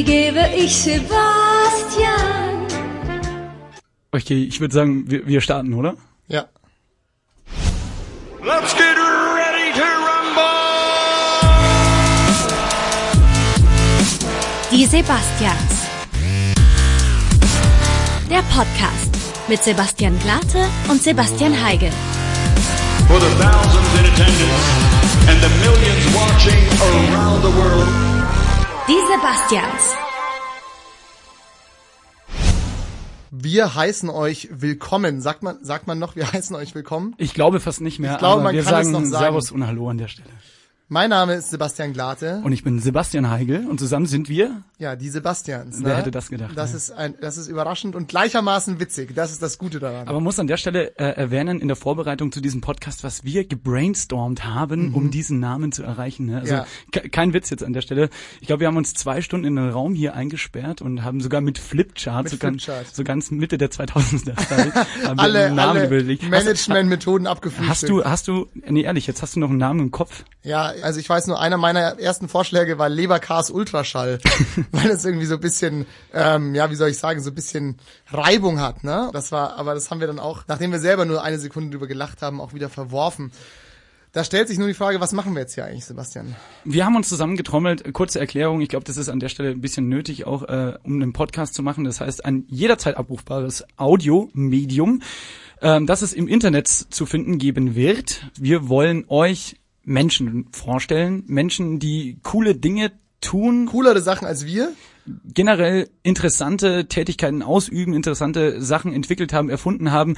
die gebe ich Sebastian. Okay, ich würde sagen, wir, wir starten, oder? Ja. Let's get ready to rumble! Die Sebastians. Der Podcast mit Sebastian Glate und Sebastian Heigel. For the thousands in attendance and the millions watching around the world. Die Sebastians. Wir heißen euch willkommen. Sagt man, sagt man noch, wir heißen euch willkommen? Ich glaube fast nicht mehr, Ich glaube, aber man wir kann es sagen, noch sagen. Servus und Hallo an der Stelle. Mein Name ist Sebastian Glate. Und ich bin Sebastian Heigel und zusammen sind wir. Ja, die Sebastians. Wer ne? hätte das gedacht, Das ja. ist ein, das ist überraschend und gleichermaßen witzig. Das ist das Gute daran. Aber man muss an der Stelle äh, erwähnen, in der Vorbereitung zu diesem Podcast, was wir gebrainstormt haben, um diesen Namen zu erreichen. Ne? Also Mhm. Ja. ke- kein Witz jetzt an der Stelle. Ich glaube, wir haben uns zwei Stunden in einen Raum hier eingesperrt und haben sogar mit Flipchart, Mit so, ganz, Flipchart. so ganz Mitte der 2000er Zeit, haben alle einen Namen alle Managementmethoden abgefrühstückt. Hast du, hast du, nee ehrlich, jetzt hast du noch einen Namen im Kopf? Ja, also ich weiß nur, einer meiner ersten Vorschläge war Leberkas Ultraschall, weil es irgendwie so ein bisschen, ähm, ja, wie soll ich sagen, so ein bisschen Reibung hat, ne? Das war, aber das haben wir dann auch, nachdem wir selber nur eine Sekunde drüber gelacht haben, auch wieder verworfen. Da stellt sich nur die Frage, was machen wir jetzt hier eigentlich, Sebastian? Wir haben uns zusammengetrommelt. Kurze Erklärung. Ich glaube, das ist an der Stelle ein bisschen nötig, auch äh, um einen Podcast zu machen. Das heißt, ein jederzeit abrufbares Audio-Medium, ähm, das es im Internet zu finden geben wird. Wir wollen euch Menschen vorstellen. Menschen, die coole Dinge tun, Coolere Sachen als wir? generell interessante Tätigkeiten ausüben, interessante Sachen entwickelt haben, erfunden haben,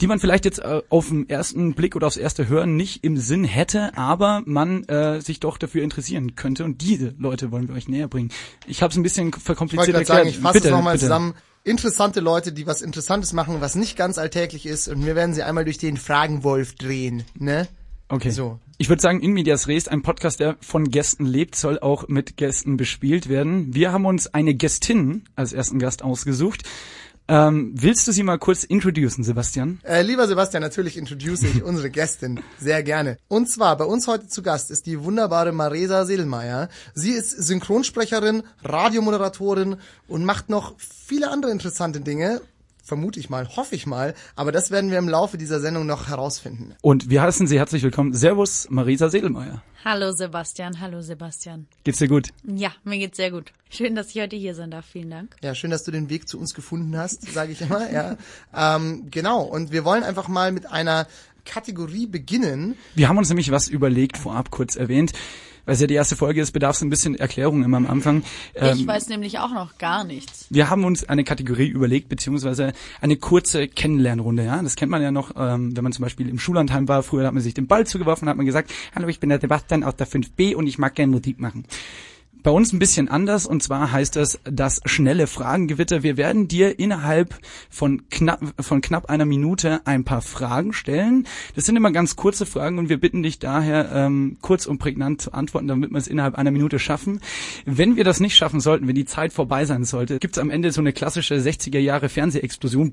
die man vielleicht jetzt äh, auf den ersten Blick oder aufs erste Hören nicht im Sinn hätte, aber man äh, sich doch dafür interessieren könnte. Und diese Leute wollen wir euch näher bringen. Ich habe es ein bisschen Ich verkompliziert sagen, erklärt. ich fasse es nochmal zusammen. Interessante Leute, die was Interessantes machen, was nicht ganz alltäglich ist, und wir werden sie einmal durch den Fragenwolf drehen, ne? Okay. So. Ich würde sagen, in Medias Res, ein Podcast, der von Gästen lebt, soll auch mit Gästen bespielt werden. Wir haben uns eine Gästin als ersten Gast ausgesucht. Ähm, willst du sie mal kurz introducen, Sebastian? Äh, lieber Sebastian, natürlich introduce ich unsere Gästin sehr gerne. Und zwar bei uns heute zu Gast ist die wunderbare Maresa Sedelmeier. Sie ist Synchronsprecherin, Radiomoderatorin und macht noch viele andere interessante Dinge. Vermute ich mal, hoffe ich mal. Aber das werden wir im Laufe dieser Sendung noch herausfinden. Und wir heißen Sie herzlich willkommen. Servus, Marisa Sedelmeier. Hallo Sebastian, hallo Sebastian. Geht's dir gut? Ja, mir geht's sehr gut. Schön, dass ich heute hier sein darf. Vielen Dank. Ja, schön, dass du den Weg zu uns gefunden hast, sage ich immer. Ja, ähm, genau. Und wir wollen einfach mal mit einer Kategorie beginnen. Wir haben uns nämlich was überlegt, vorab kurz erwähnt. Weil es ja die erste Folge ist, bedarf es ein bisschen Erklärung immer am Anfang. ich Ähm, weiß nämlich auch noch gar nichts. wir haben uns eine Kategorie überlegt, beziehungsweise eine kurze Kennenlernrunde. Ja, Das kennt man ja noch, ähm, wenn man zum Beispiel im Schullandheim war. Früher hat man sich den Ball zugeworfen, hat man gesagt, hallo, ich bin der Sebastian aus der 5b und ich mag gerne Musik machen. Bei uns ein bisschen anders und zwar heißt das das schnelle Fragengewitter. Wir werden dir innerhalb von knapp, von knapp einer Minute ein paar Fragen stellen. Das sind immer ganz kurze Fragen und wir bitten dich daher ähm, kurz und prägnant zu antworten, damit wir es innerhalb einer Minute schaffen. Wenn wir das nicht schaffen sollten, wenn die Zeit vorbei sein sollte, gibt es am Ende so eine klassische 60er Jahre Fernsehexplosion.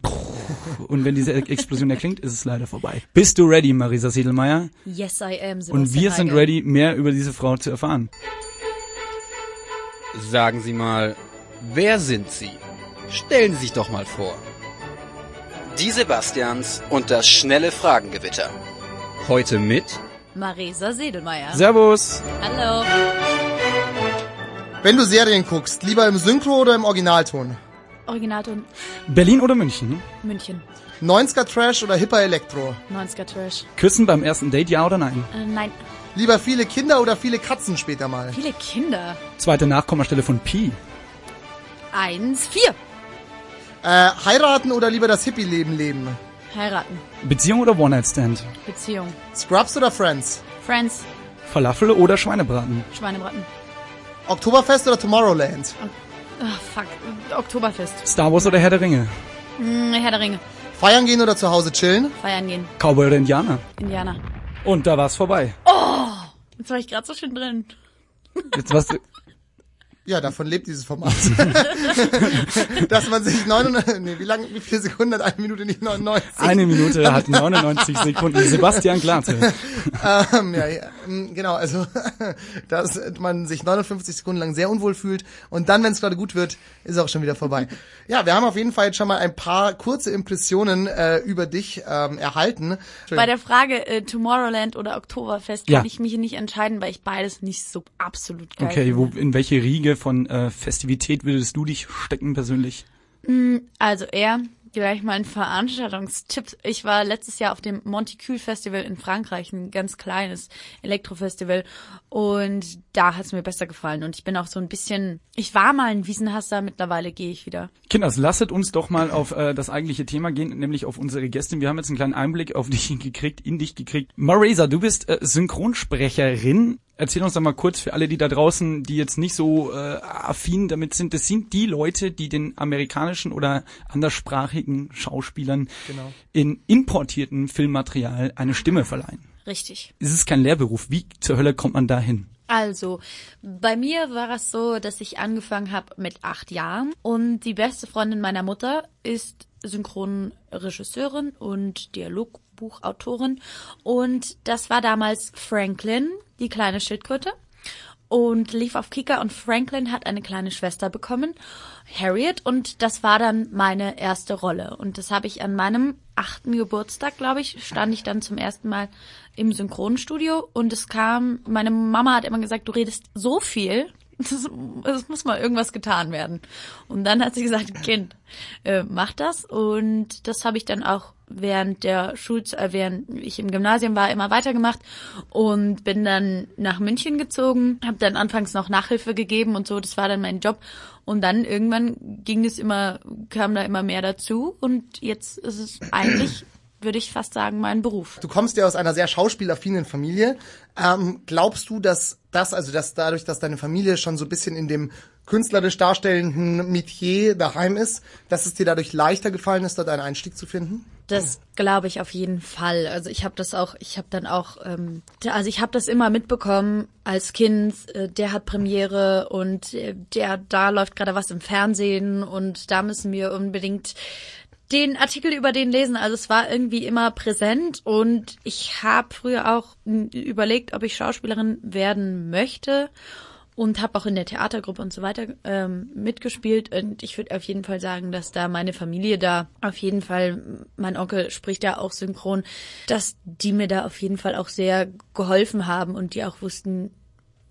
Und wenn diese Explosion erklingt, ist es leider vorbei. Bist du ready, Marisa Siedelmeier? Yes, I am, Sebastian Und wir sind ready, mehr über diese Frau zu erfahren. Sagen Sie mal, wer sind Sie? Stellen Sie sich doch mal vor. Die Sebastians und das schnelle Fragengewitter. Heute mit Marisa Sedelmeier. Servus! Hallo. Wenn du Serien guckst, lieber im Synchro oder im Originalton? Originalton Berlin oder München? München. 90er Trash oder Hipper Elektro? 90er Trash. Küssen beim ersten Date, ja oder nein? Äh, nein, Lieber viele Kinder oder viele Katzen später mal? viele Kinder. Zweite Nachkommastelle von Pi. Eins, vier. Äh, heiraten oder lieber das Hippie-Leben leben? Heiraten. Beziehung oder One-Night-Stand? Beziehung. Scrubs oder Friends? Friends. Falafel oder Schweinebraten? Schweinebraten. Oktoberfest oder Tomorrowland? Ah, fuck. Oktoberfest. Star Wars oder Herr der Ringe? Hm, Herr der Ringe. Feiern gehen oder zu Hause chillen? Feiern gehen. Cowboy oder Indianer? Indianer. Und da war's vorbei. Jetzt war ich gerade so schön drin. Jetzt warst du... Ja, davon lebt dieses Format. Dass man sich 99, nee, wie lange, wie viele Sekunden hat eine Minute nicht 99? Eine Minute hat 99 Sekunden. Sebastian Glate. ähm, ja, ja, ähm, genau, also, dass man sich 59 Sekunden lang sehr unwohl fühlt und dann, wenn es gerade gut wird, ist auch schon wieder vorbei. Ja, wir haben auf jeden Fall jetzt schon mal ein paar kurze Impressionen äh, über dich ähm, erhalten. Bei der Frage äh, Tomorrowland oder Oktoberfest Ja. kann ich mich nicht entscheiden, weil ich beides nicht so absolut geil Okay, wo, in welche Riege von äh, Festivität würdest du dich stecken persönlich? Also eher gleich mal ein Veranstaltungstipp. Ich war letztes Jahr auf dem Monticule Festival in Frankreich, ein ganz kleines Elektrofestival. Und da hat es mir besser gefallen. Und ich bin auch so ein bisschen, ich war mal ein Wiesenhasser, mittlerweile gehe ich wieder. Kinders, lasset uns doch mal auf äh, das eigentliche Thema gehen, nämlich auf unsere Gästin. Wir haben jetzt einen kleinen Einblick auf dich gekriegt, in dich gekriegt. Marisa, du bist äh, Synchronsprecherin. Erzähl uns doch mal kurz für alle, die da draußen, die jetzt nicht so äh, affin damit sind, das sind die Leute, die den amerikanischen oder anderssprachigen Schauspielern Genau. in importierten Filmmaterial eine Stimme verleihen. Richtig. Es ist kein Lehrberuf. Wie zur Hölle kommt man da hin? Also, bei mir war es so, dass ich angefangen habe mit acht Jahren und die beste Freundin meiner Mutter ist Synchronregisseurin und Dialogbuchautorin und das war damals Franklin, die kleine Schildkröte und lief auf Kika und Franklin hat eine kleine Schwester bekommen, Harriet, und das war dann meine erste Rolle. Und das habe ich an meinem achten Geburtstag, glaube ich, stand ich dann zum ersten Mal im Synchronstudio und es kam, meine Mama hat immer gesagt, du redest so viel, es muss mal irgendwas getan werden. Und dann hat sie gesagt, Kind, äh, mach das. Und das habe ich dann auch während der Schulzeit, äh, während ich im Gymnasium war, immer weitergemacht und bin dann nach München gezogen, habe dann anfangs noch Nachhilfe gegeben und so, das war dann mein Job. Und dann irgendwann ging es immer, kam da immer mehr dazu und jetzt ist es eigentlich, würde ich fast sagen, mein Beruf. Du kommst ja aus einer sehr schauspielaffinen Familie. Ähm, glaubst du, dass das, also dass dadurch, dass deine Familie schon so ein bisschen in dem künstlerisch darstellenden Metier daheim ist, dass es dir dadurch leichter gefallen ist, dort einen Einstieg zu finden? Das glaube ich auf jeden Fall. Also ich habe das auch, ich habe dann auch, ähm, also ich habe das immer mitbekommen als Kind. Äh, der hat Premiere und äh, der da läuft gerade was im Fernsehen und da müssen wir unbedingt den Artikel über den lesen. Also es war irgendwie immer präsent und ich habe früher auch überlegt, ob ich Schauspielerin werden möchte und habe auch in der Theatergruppe und so weiter ähm, mitgespielt. Und ich würde auf jeden Fall sagen, dass da meine Familie da auf jeden Fall, mein Onkel spricht ja auch synchron, dass die mir da auf jeden Fall auch sehr geholfen haben und die auch wussten,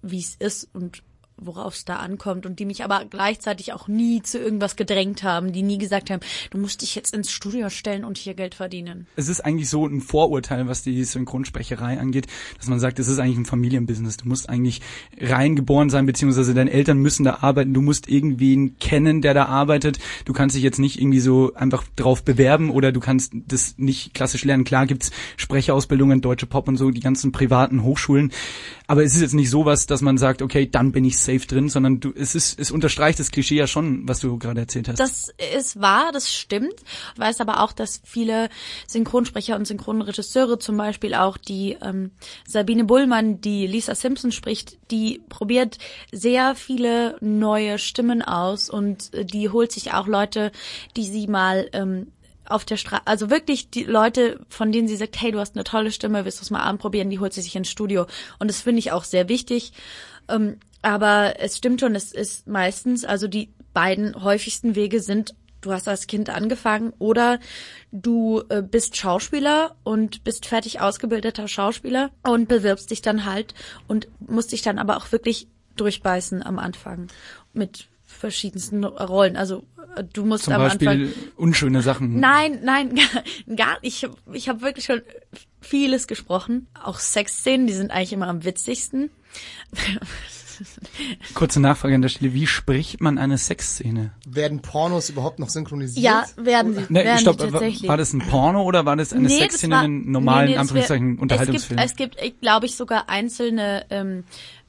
wie es ist und worauf es da ankommt und die mich aber gleichzeitig auch nie zu irgendwas gedrängt haben, die nie gesagt haben, du musst dich jetzt ins Studio stellen und hier Geld verdienen. es ist eigentlich so ein Vorurteil, was die Synchronsprecherei angeht, dass man sagt, es ist eigentlich ein Familienbusiness. Du musst eigentlich reingeboren sein, beziehungsweise deine Eltern müssen da arbeiten. Du musst irgendwen kennen, der da arbeitet. Du kannst dich jetzt nicht irgendwie so einfach drauf bewerben oder du kannst das nicht klassisch lernen. Klar gibt's Sprecherausbildungen, deutsche Pop und so, die ganzen privaten Hochschulen. Aber es ist jetzt nicht sowas, dass man sagt, okay, dann bin ich safe drin, sondern du, es ist, es unterstreicht das Klischee ja schon, was du gerade erzählt hast. Das ist wahr, das stimmt. Ich weiß aber auch, dass viele Synchronsprecher und Synchronregisseure, zum Beispiel auch die ähm, Sabine Bullmann, die Lisa Simpson spricht, die probiert sehr viele neue Stimmen aus und äh, die holt sich auch Leute, die sie mal ähm, auf der Straße, also wirklich die Leute, von denen sie sagt, hey, du hast eine tolle Stimme, willst du es mal anprobieren, die holt sie sich ins Studio. Und das finde ich auch sehr wichtig. Ähm, aber es stimmt schon, es ist meistens, also die beiden häufigsten Wege sind, du hast als Kind angefangen oder du äh, bist Schauspieler und bist fertig ausgebildeter Schauspieler und bewirbst dich dann halt und musst dich dann aber auch wirklich durchbeißen am Anfang mit verschiedensten Rollen. Also äh, du musst Zum am Beispiel Anfang unschöne Sachen. Nein, nein, gar, gar ich, ich habe wirklich schon vieles gesprochen. Auch Sexszenen, die sind eigentlich immer am witzigsten. Kurze Nachfrage an der Stelle, wie spricht man eine Sexszene? Werden Pornos überhaupt noch synchronisiert? Ja, werden sie, Ne, werden stopp, sie tatsächlich. war das ein Porno oder war das eine Nee, das Sexszene war- in einem normalen, nee, nee, Anführungszeichen, wär- Unterhaltungsfilm? Es gibt, es gibt glaube ich, sogar einzelne ähm,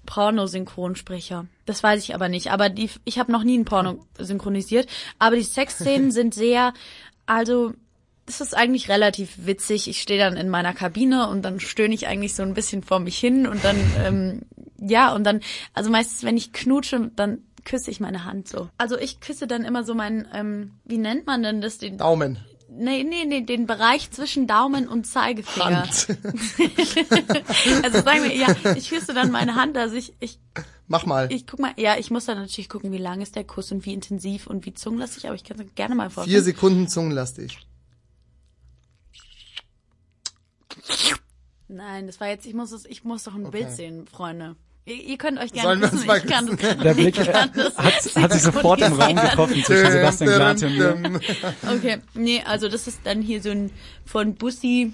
Pornosynchronsprecher. Das weiß ich aber nicht. Aber die, ich habe noch nie ein Porno synchronisiert. Aber die Sexszenen sind sehr, also das ist eigentlich relativ witzig. Ich stehe dann in meiner Kabine und dann stöhne ich eigentlich so ein bisschen vor mich hin und dann, ähm, ja, und dann, also meistens, wenn ich knutsche, dann küsse ich meine Hand so. Also ich küsse dann immer so meinen, ähm, wie nennt man denn das? Den, Daumen. Nee, nee, nee, den Bereich zwischen Daumen und Zeigefinger. Hand. Also sagen wir, ja, ich küsse dann meine Hand, also ich, ich, Mach mal. ich guck mal, ja, ich muss dann natürlich gucken, wie lang ist der Kuss und wie intensiv und wie zungenlastig, aber ich kann es gerne mal Vier vorstellen. Sekunden zungenlastig. Nein, das war jetzt, ich muss es, ich muss doch ein Bild sehen, Freunde. Ihr, ihr könnt euch gerne mal ich kann das küssen? gar Der. Blick hat, hat sich sofort im Raum getroffen zwischen Sebastian Glate und mir. Okay, nee, also das ist dann hier so ein von Bussi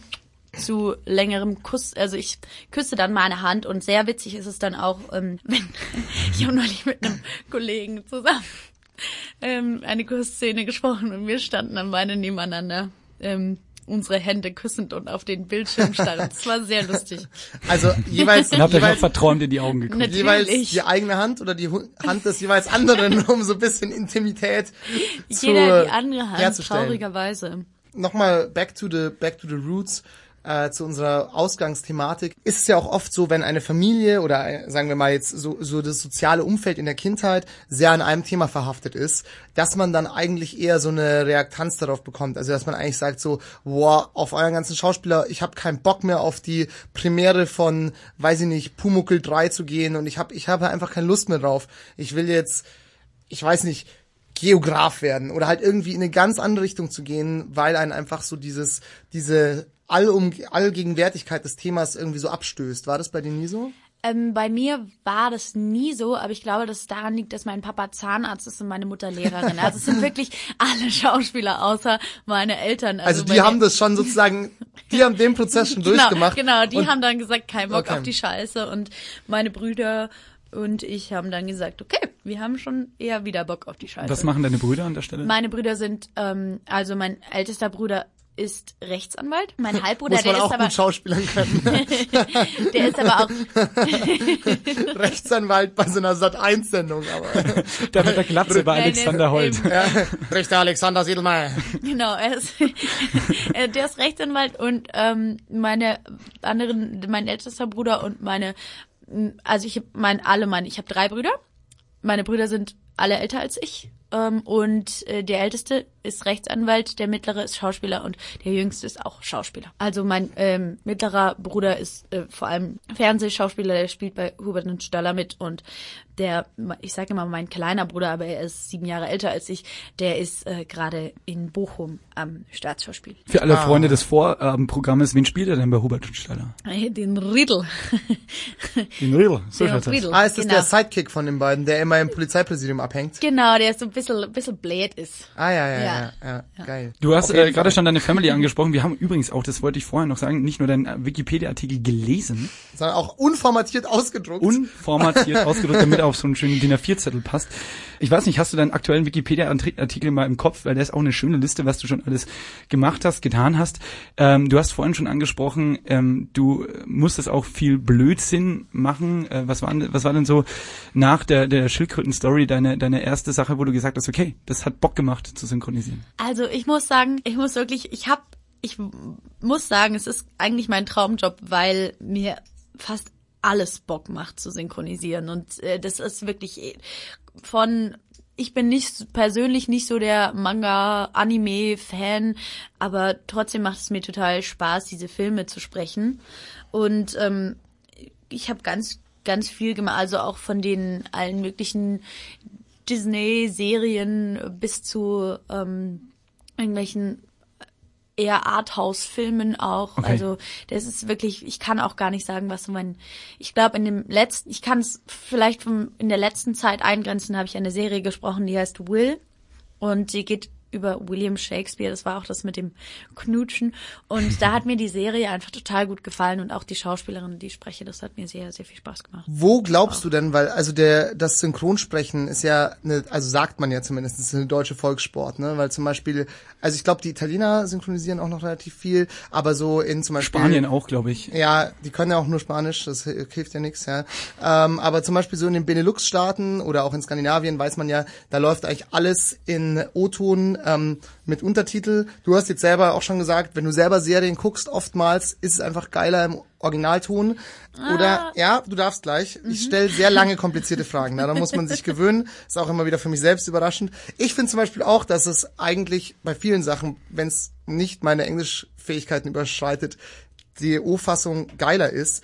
zu längerem Kuss. Also ich küsse dann meine Hand und sehr witzig ist es dann auch, ähm, wenn ich habe neulich mit einem Kollegen zusammen ähm, eine Kussszene gesprochen und wir standen dann beide nebeneinander. Ähm, unsere Hände küssend und auf den Bildschirm starren. Das war sehr lustig. Also jeweils, Und habt euch auch jeweils, verträumt in die Augen geguckt. Natürlich. jeweils die eigene Hand oder die Hand des jeweils anderen, um so ein bisschen Intimität zu Jeder die andere Hand, herzustellen. traurigerweise. Nochmal back to the back to the roots. Äh, zu unserer Ausgangsthematik ist es ja auch oft so, wenn eine Familie oder äh, sagen wir mal jetzt so, so das soziale Umfeld in der Kindheit sehr an einem Thema verhaftet ist, dass man dann eigentlich eher so eine Reaktanz darauf bekommt. Also dass man eigentlich sagt so, boah, auf euren ganzen Schauspieler, ich habe keinen Bock mehr auf die Premiere von, weiß ich nicht, Pumuckel 3 zu gehen und ich habe ich habe einfach keine Lust mehr drauf. Ich will jetzt, ich weiß nicht, Geograf werden oder halt irgendwie in eine ganz andere Richtung zu gehen, weil einen einfach so dieses, diese Allum Allgegenwärtigkeit des Themas irgendwie so abstößt. War das bei dir nie so? Ähm, bei mir war das nie so, aber ich glaube, dass es daran liegt, dass mein Papa Zahnarzt ist und meine Mutter Lehrerin. Also es sind wirklich alle Schauspieler außer meine Eltern. Also die meine- haben das schon sozusagen, die haben den Prozess schon genau, durchgemacht. Genau, die haben dann gesagt, kein Bock Okay. auf die Scheiße und meine Brüder und ich haben dann gesagt, okay, wir haben schon eher wieder Bock auf die Scheiße. Was machen deine Brüder an der Stelle? Meine Brüder sind, ähm, also mein ältester Bruder ist Rechtsanwalt, mein Halbbruder, muss man der auch ist aber, gut schauspielern können. der ist aber auch Rechtsanwalt bei so einer Sat1-Sendung, aber. Da wird der Glatze bei Alexander der Holt. ja, Richter Alexander Siedelmeier. Genau, er ist, äh, der ist Rechtsanwalt und ähm, meine anderen, mein ältester Bruder und meine, also ich habe mein, alle meine, ich habe drei Brüder. Meine Brüder sind alle älter als ich ähm, und äh, der älteste ist Rechtsanwalt, der mittlere ist Schauspieler und der jüngste ist auch Schauspieler. Also mein ähm, mittlerer Bruder ist äh, vor allem Fernsehschauspieler, der spielt bei Hubert und Staller mit und der, ich sage immer mein kleiner Bruder, aber er ist sieben Jahre älter als ich, der ist äh, gerade in Bochum am Staatsschauspiel. Für alle Freunde des Vorabendprogrammes, wen spielt er denn bei Hubert und Staller? Äh, Den Riedel. Den Riedel, so Den schaut's aus. Riedel. Ah, ist das genau. der Sidekick von den beiden, der immer im Polizeipräsidium abhängt? Genau, der so ein bisschen, bisschen blöd ist. Ah, ja, ja, ja, Ja. ja, ja, geil. Du hast äh, gerade schon deine Family angesprochen. Wir haben übrigens auch, das wollte ich vorher noch sagen, nicht nur deinen Wikipedia-Artikel gelesen, Sondern auch unformatiert ausgedruckt. unformatiert ausgedrückt, damit er auf so einen schönen DIN A4-Zettel passt. Ich weiß nicht, hast du deinen aktuellen Wikipedia-Artikel mal im Kopf, weil der ist auch eine schöne Liste, was du schon alles gemacht hast, getan hast. Ähm, du hast vorhin schon angesprochen, ähm, du musstest auch viel Blödsinn machen. Äh, was, war, denn- was war denn so nach der, der Schildkröten-Story deine, deine erste Sache, wo du gesagt hast, okay, das hat Bock gemacht zu synchronisieren? Also ich muss sagen, ich muss wirklich, ich hab, ich muss sagen, es ist eigentlich mein Traumjob, weil mir fast alles Bock macht zu synchronisieren und äh, das ist wirklich äh, von ich bin nicht persönlich nicht so der Manga-Anime-Fan, aber trotzdem macht es mir total Spaß, diese Filme zu sprechen. Und ähm, ich habe ganz, ganz viel gemacht, also auch von den allen möglichen Disney-Serien bis zu ähm, irgendwelchen eher Arthouse-Filmen auch. Okay. Also das ist wirklich, ich kann auch gar nicht sagen, was so mein, ich glaube in dem letzten, ich kann es vielleicht vom, in der letzten Zeit eingrenzen, habe ich eine Serie gesprochen, die heißt Will und die geht über William Shakespeare, das war auch das mit dem Knutschen und da hat mir die Serie einfach total gut gefallen und auch die Schauspielerin, die ich spreche, das hat mir sehr, sehr viel Spaß gemacht. Wo glaubst du denn, weil also der das Synchronsprechen ist ja eine, also sagt man ja zumindest, ist eine deutsche Volkssport, ne? Weil zum Beispiel, also ich glaube, die Italiener synchronisieren auch noch relativ viel, aber so in zum Beispiel Spanien auch, glaube ich. Ja, die können ja auch nur Spanisch, das hi- hilft ja nichts, ja. Ähm, aber zum Beispiel so in den Benelux-Staaten oder auch in Skandinavien weiß man ja, da läuft eigentlich alles in O-Ton ähm, mit Untertitel. Du hast jetzt selber auch schon gesagt, wenn du selber Serien guckst, oftmals ist es einfach geiler im Originalton. Oder ja, du darfst gleich. Ich stelle sehr lange komplizierte Fragen. Da muss man sich gewöhnen. Ist auch immer wieder für mich selbst überraschend. Ich finde zum Beispiel auch, dass es eigentlich bei vielen Sachen, wenn es nicht meine Englischfähigkeiten überschreitet, die O-Fassung geiler ist.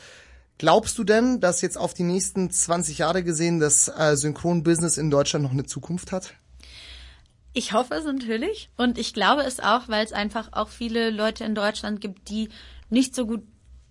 Glaubst du denn, dass jetzt auf die nächsten 20 Jahre gesehen das äh, Synchronbusiness in Deutschland noch eine Zukunft hat? Ich hoffe es natürlich. Und ich glaube es auch, weil es einfach auch viele Leute in Deutschland gibt, die nicht so gut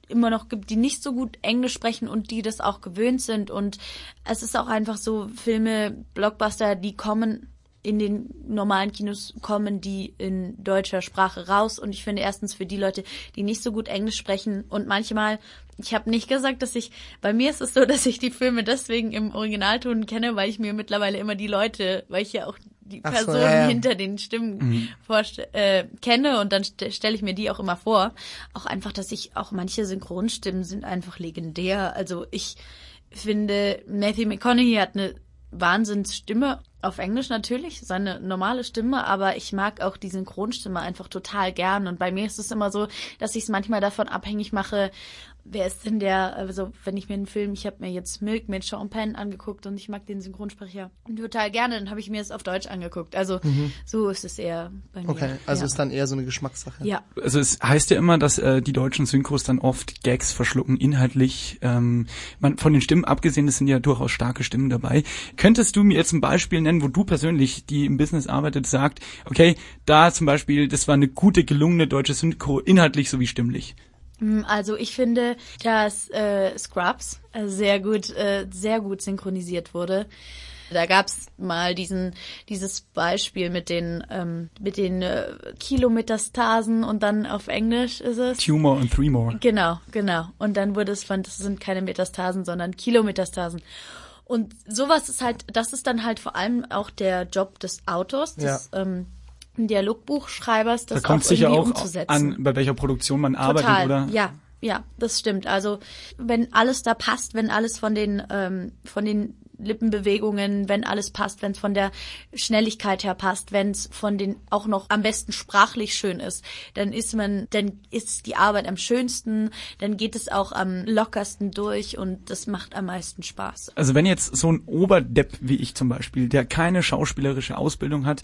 immer noch gibt, die nicht so gut Englisch sprechen und die das auch gewöhnt sind. Und es ist auch einfach so Filme, Blockbuster, die kommen in den normalen Kinos kommen die in deutscher Sprache raus. Und ich finde erstens für die Leute, die nicht so gut Englisch sprechen und manchmal, ich habe nicht gesagt, dass ich, bei mir ist es so, dass ich die Filme deswegen im Originalton kenne, weil ich mir mittlerweile immer die Leute, weil ich ja auch die Ach so, Personen ja, ja. hinter den Stimmen vorste- äh, kenne und dann st stelle ich mir die auch immer vor. Auch einfach, dass ich auch manche Synchronstimmen sind einfach legendär. Also ich finde, Matthew McConaughey hat eine Wahnsinnsstimme auf Englisch natürlich, seine normale Stimme, aber ich mag auch die Synchronstimme einfach total gern und bei mir ist es immer so, dass ich es manchmal davon abhängig mache, wer ist denn der, also wenn ich mir einen Film, ich habe mir jetzt Milk mit Sean Penn angeguckt und ich mag den Synchronsprecher total gerne, dann habe ich mir es auf Deutsch angeguckt. Also so ist es eher bei mir. Okay, also ja. ist dann eher so eine Geschmackssache. ja. Also es heißt ja immer, dass äh, die deutschen Synchros dann oft Gags verschlucken, inhaltlich. Ähm, man, von den Stimmen abgesehen, es sind ja durchaus starke Stimmen dabei. Könntest du mir jetzt ein Beispiel nennen, wo du persönlich, die im Business arbeitet, sagt, okay, da zum Beispiel, das war eine gute, gelungene deutsche Synchro, inhaltlich sowie stimmlich. Also ich finde, dass äh, Scrubs äh, sehr gut, äh, sehr gut synchronisiert wurde. Da gab's mal diesen, dieses Beispiel mit den, ähm, mit den äh, Kilometastasen und dann auf Englisch ist es. Tumor und Three More. Genau, genau. Und dann wurde es von, das sind keine Metastasen, sondern Kilometastasen. Und sowas ist halt, das ist dann halt vor allem auch der Job des Autors, des ähm, Dialogbuchschreibers, Da das kommt auch sicher auch umzusetzen. an, bei welcher Produktion man arbeitet, Total, oder? ja, ja, das stimmt. Also wenn alles da passt, wenn alles von den ähm, von den Lippenbewegungen, wenn alles passt, wenn es von der Schnelligkeit her passt, wenn es von den auch noch am besten sprachlich schön ist, dann ist man, dann ist die Arbeit am schönsten, dann geht es auch am lockersten durch und das macht am meisten Spaß. Also wenn jetzt so ein Oberdepp wie ich zum Beispiel, der keine schauspielerische Ausbildung hat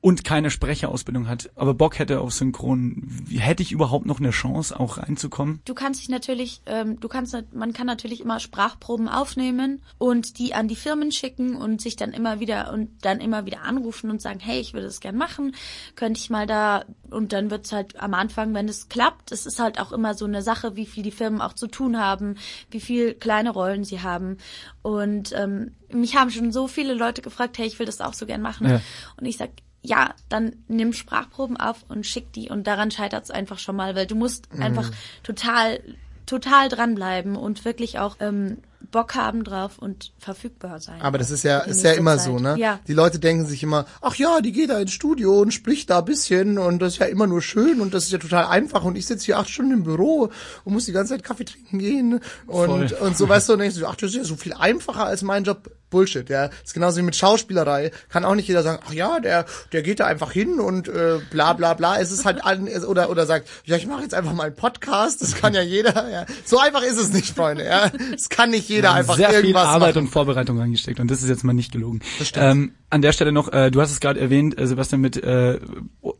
und keine Sprecherausbildung hat, aber Bock hätte auf Synchron, wie- hätte ich überhaupt noch eine Chance, auch reinzukommen? Du kannst dich natürlich, ähm, du kannst, man kann natürlich immer Sprachproben aufnehmen und die an die Firmen schicken und sich dann immer wieder und dann immer wieder anrufen und sagen, hey, ich würde es gern machen, könnte ich mal da und dann wird's halt am Anfang, wenn es klappt, es ist halt auch immer so eine Sache, wie viel die Firmen auch zu tun haben, wie viel kleine Rollen sie haben und ähm, mich haben schon so viele Leute gefragt, hey, ich will das auch so gern machen Ja. und ich sag ja, dann nimm Sprachproben auf und schick die und daran scheitert es einfach schon mal, weil du musst Mhm. einfach total, total dranbleiben und wirklich auch ähm, Bock haben drauf und verfügbar sein. Aber das ist ja, ist ja immer Zeit. so, ne? Ja. Die Leute denken sich immer, ach ja, die geht da ins Studio und spricht da ein bisschen und das ist ja immer nur schön und das ist ja total einfach und ich sitze hier acht Stunden im Büro und muss die ganze Zeit Kaffee trinken gehen und, Voll. und so, weißt du, und denkst du, ach, das ist ja so viel einfacher als mein Job. Bullshit, ja. ist genauso wie mit Schauspielerei. Kann auch nicht jeder sagen, ach ja, der, der geht da einfach hin und äh, bla bla bla. Es ist halt an, oder oder sagt, ja, ich mache jetzt einfach mal einen Podcast. Das kann ja jeder. Ja. So einfach ist es nicht, Freunde. Ja, es kann nicht jeder einfach Sehr viel irgendwas Arbeit machen. und Vorbereitung reingesteckt und das ist jetzt mal nicht gelogen. Ähm, an der Stelle noch, äh, du hast es gerade erwähnt, äh, Sebastian, mit äh,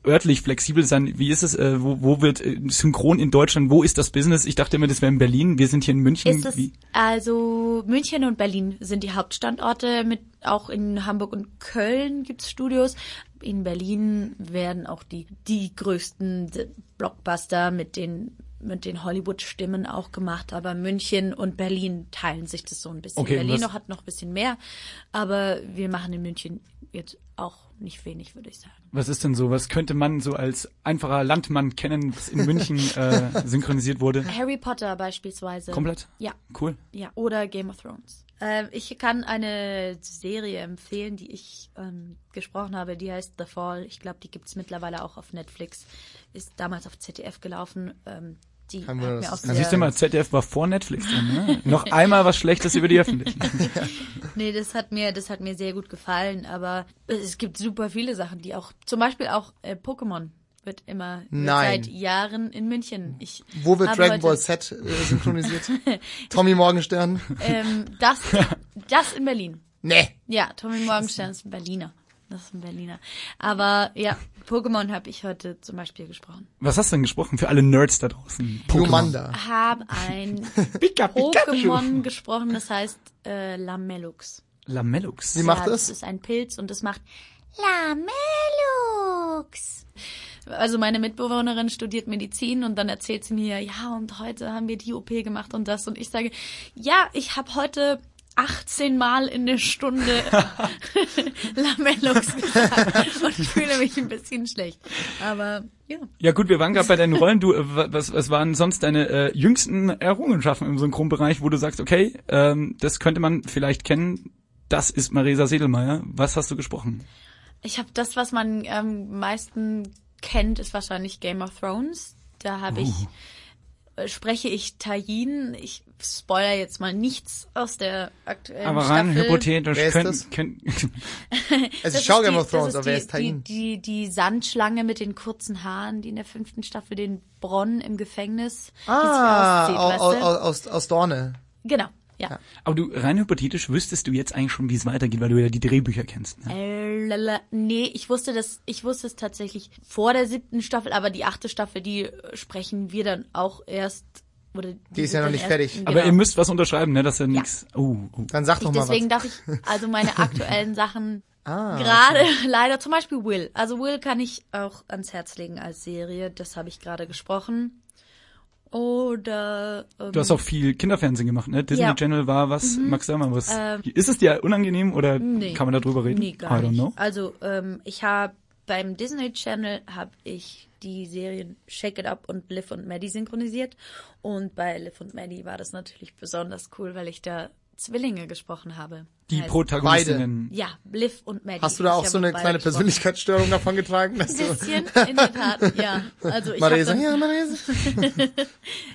örtlich flexibel sein. Wie ist es, äh, wo, wo wird äh, synchron in Deutschland, wo ist das Business? Ich dachte immer, das wäre in Berlin, wir sind hier in München. ist es, Wie? also München und Berlin sind die Hauptstandorte, mit auch in Hamburg und Köln gibt's Studios. In Berlin werden auch die, die größten Blockbuster mit den mit den Hollywood-Stimmen auch gemacht, aber München und Berlin teilen sich das so ein bisschen. Okay, Berlin noch hat noch ein bisschen mehr, aber wir machen in München jetzt auch nicht wenig, würde ich sagen. Was ist denn so? Was könnte man so als einfacher Landmann kennen, was in München äh, synchronisiert wurde? Harry Potter beispielsweise. Komplett? Ja. Cool. Ja, oder Game of Thrones. Ähm, ich kann eine Serie empfehlen, die ich ähm, gesprochen habe, die heißt The Fall. Ich glaube, die gibt's mittlerweile auch auf Netflix. Ist damals auf ZDF gelaufen. Ähm, Die Kein hat Wunder, mir siehst du mal, ZDF war vor Netflix drin, ne? Noch einmal was Schlechtes über die Öffentlichen. Nee, das hat mir, das hat mir sehr gut gefallen, aber es gibt super viele Sachen, die auch, zum Beispiel auch äh, Pokémon wird immer wird Nein. seit Jahren in München. Ich Wo wird Dragon Ball Z äh, synchronisiert? Tommy Morgenstern? Ähm, das, das in Berlin. Nee. Ja, Tommy Morgenstern ist ein Berliner. Das ist ein Berliner. Aber ja, Pokémon habe ich heute zum Beispiel gesprochen. Was hast du denn gesprochen für alle Nerds da draußen? Pokémon. Glumanda. Habe ein. Pokémon gesprochen, das heißt äh, Lamellux. Lamellux. Wie macht ja, es? Das ist ein Pilz und das macht Lamellux. Also meine Mitbewohnerin studiert Medizin und dann erzählt sie mir, ja, und heute haben wir die OP gemacht und das. Und ich sage, ja, ich habe heute 18 Mal in der Stunde Lamellux gesagt und fühle mich ein bisschen schlecht. Aber ja. Ja gut, wir waren gerade bei deinen Rollen. Du, äh, wa- was, was waren sonst deine äh, jüngsten Errungenschaften im Synchronbereich, wo du sagst, okay, ähm, das könnte man vielleicht kennen. Das ist Marisa Sedelmeier. Was hast du gesprochen? Ich habe das, was man am meisten kennt, ist wahrscheinlich Game of Thrones. Da habe ich äh, spreche ich Tayin. Ich spoiler jetzt mal nichts aus der aktuellen Aber Staffel. rein hypothetisch Wer ist können, das? können, Also ich schau ist Game die- of Thrones, aber wer ist ist die, die, die, Sandschlange mit den kurzen Haaren, die in der fünften Staffel den Bronn im Gefängnis Ah, aussieht, aus, weißt du? aus, aus, aus Dorne. Genau, ja. aber du rein hypothetisch wüsstest du jetzt eigentlich schon, wie es weitergeht, weil du ja die Drehbücher kennst. Ne? Äh, lala, nee, ich wusste das, ich wusste es tatsächlich vor der siebten Staffel, aber die achte Staffel, die äh, sprechen wir dann auch erst, oder Die ist ja noch nicht fertig. Genau. Aber ihr müsst was unterschreiben, ne? Dass er nix. Oh, oh. Dann sag doch ich, mal deswegen was. darf ich also meine aktuellen Sachen Ah, gerade leider zum Beispiel Will. Also Will kann ich auch ans Herz legen als Serie. Das habe ich gerade gesprochen. Oder ähm, Du hast auch viel Kinderfernsehen gemacht, ne? Disney Ja. Channel war was, Max sag mal was. Ähm, ist es dir unangenehm oder Nee. kann man da drüber reden? Nee, gar I don't nicht. know. Also ähm, ich habe beim Disney Channel habe ich die Serien Shake It Up und Liv und Maddie synchronisiert und bei Liv und Maddie war das natürlich besonders cool, weil ich da Zwillinge gesprochen habe. Die Heißt- Protagonistinnen. Ja, Liv und Maddie. Hast du da auch so eine beide kleine. Persönlichkeitsstörung davon getragen? Ein bisschen, in der Tat, ja. Also ich Marisa, dann, ja, Marisa.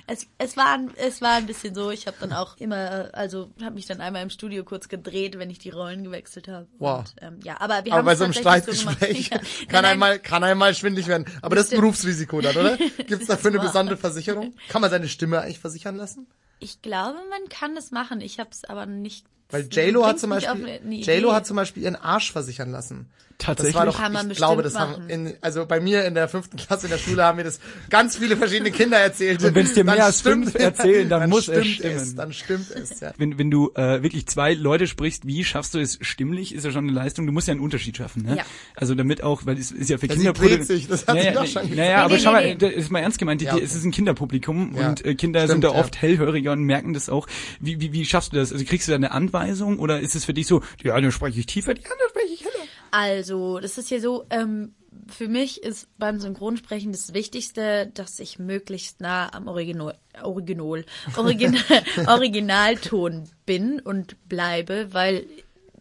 es, es war ein- es war ein bisschen so. Ich habe dann auch immer, also habe mich dann einmal im Studio kurz gedreht, wenn ich die Rollen gewechselt habe. Wow. Und, ähm, ja, aber wir Aber haben bei es so einem so Streitgespräch gemacht. Ja. kann einmal, kann einmal schwindlig werden. Aber das ist. Berufsrisiko dann, oder? Gibt's dafür eine besondere Versicherung? Kann man seine Stimme eigentlich versichern lassen? Ich glaube, man kann das machen. Ich habe es aber nicht. Weil das JLo hat zum Beispiel, JLo hat zum Beispiel ihren Arsch versichern lassen. Tatsächlich. Das war doch, Kann man ich glaube, das haben machen. in, also bei mir in der fünften Klasse in der Schule haben mir das ganz viele verschiedene Kinder erzählt. Und wenn's dir Dann mehr als stimmt- fünf erzählen, dann muss es stimmt stimmen. Es, dann stimmt es, ja. wenn, wenn du äh, wirklich zwei Leute sprichst, wie schaffst du es stimmlich, ist ja schon eine Leistung. Du musst ja einen Unterschied schaffen. Ne? Ja. Also damit auch, weil es ist ja für Ja, Kinder sie dreht sich, das hat sie doch schon gesagt. Naja, aber Nee, schau mal, nee. das ist mal ernst gemeint, die, Ja, es ist ein Kinderpublikum Ja. und äh, Kinder Stimmt, sind da ja. oft hellhöriger und merken das auch. Wie, wie, wie schaffst du das? Also kriegst du da eine Anweisung oder ist es für dich so, ja, dann spreche ich tiefer, die andere spreche ich heller? Also, das ist ja so, ähm, für mich ist beim Synchronsprechen das Wichtigste, dass ich möglichst nah am Original, Original, Original, Originalton bin und bleibe, weil